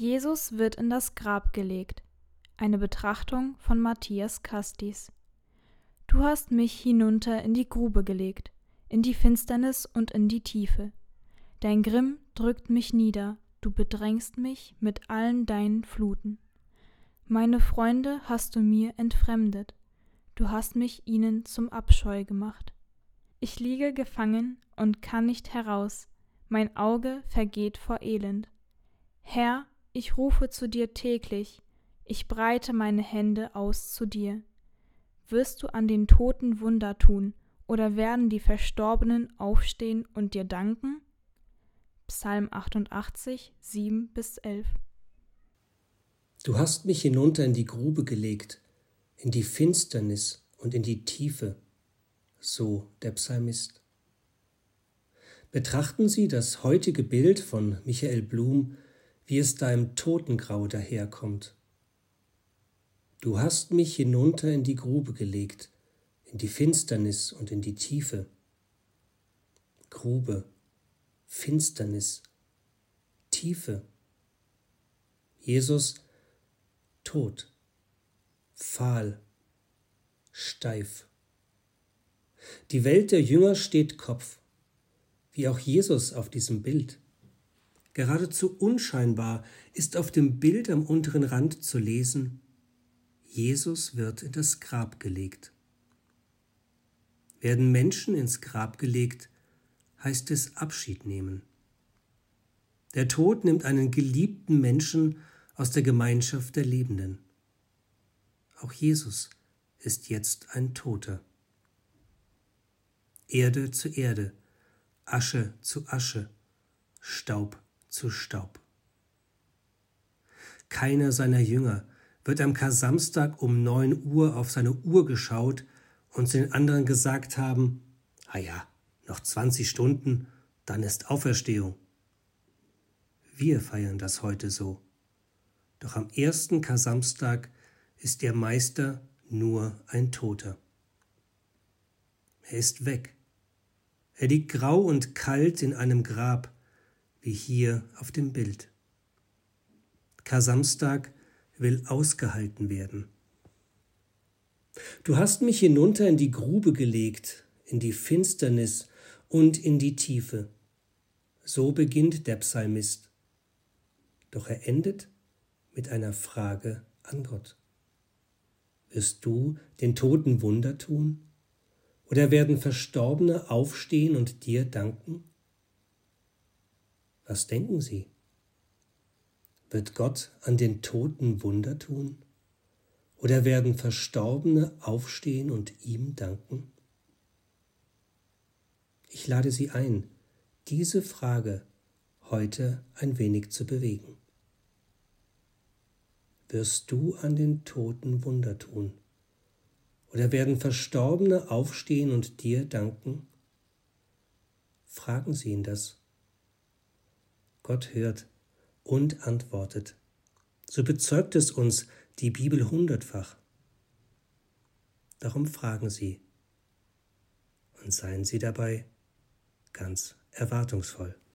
Jesus wird in das Grab gelegt. Eine Betrachtung von Matthias Kastis. Du hast mich hinunter in die Grube gelegt, in die Finsternis und in die Tiefe. Dein Grimm drückt mich nieder, du bedrängst mich mit allen deinen Fluten. Meine Freunde hast du mir entfremdet, du hast mich ihnen zum Abscheu gemacht. Ich liege gefangen und kann nicht heraus, mein Auge vergeht vor Elend. Herr, ich rufe zu dir täglich, ich breite meine Hände aus zu dir. Wirst du an den Toten Wunder tun, oder werden die Verstorbenen aufstehen und dir danken? Psalm 88, 7 bis 11. Du hast mich hinunter in die Grube gelegt, in die Finsternis und in die Tiefe, so der Psalmist. Betrachten Sie das heutige Bild von Michael Blum, wie es da im Totengrau daherkommt. Du hast mich hinunter in die Grube gelegt, in die Finsternis und in die Tiefe. Grube, Finsternis, Tiefe. Jesus tot, fahl, steif. Die Welt der Jünger steht Kopf, wie auch Jesus auf diesem Bild. Geradezu unscheinbar ist auf dem Bild am unteren Rand zu lesen, Jesus wird in das Grab gelegt. Werden Menschen ins Grab gelegt, heißt es Abschied nehmen. Der Tod nimmt einen geliebten Menschen aus der Gemeinschaft der Lebenden. Auch Jesus ist jetzt ein Toter. Erde zu Erde, Asche zu Asche, Staub zu Staub. Keiner seiner Jünger wird am Kar-Samstag um neun Uhr auf seine Uhr geschaut und zu den anderen gesagt haben, ah ja, noch 20 Stunden, dann ist Auferstehung. Wir feiern das heute so. Doch am ersten Kasamstag ist der Meister nur ein Toter. Er ist weg. Er liegt grau und kalt in einem Grab, wie hier auf dem Bild. Kasamstag will ausgehalten werden. Du hast mich hinunter in die Grube gelegt, in die Finsternis und in die Tiefe. So beginnt der Psalmist. Doch er endet mit einer Frage an Gott. Wirst du den Toten Wunder tun? Oder werden Verstorbene aufstehen und dir danken? Was denken Sie? Wird Gott an den Toten Wunder tun? Oder werden Verstorbene aufstehen und ihm danken? Ich lade Sie ein, diese Frage heute ein wenig zu bewegen. Wirst du an den Toten Wunder tun? Oder werden Verstorbene aufstehen und dir danken? Fragen Sie ihn das. Gott hört und antwortet. So bezeugt es uns die Bibel hundertfach. Darum fragen Sie und seien Sie dabei ganz erwartungsvoll.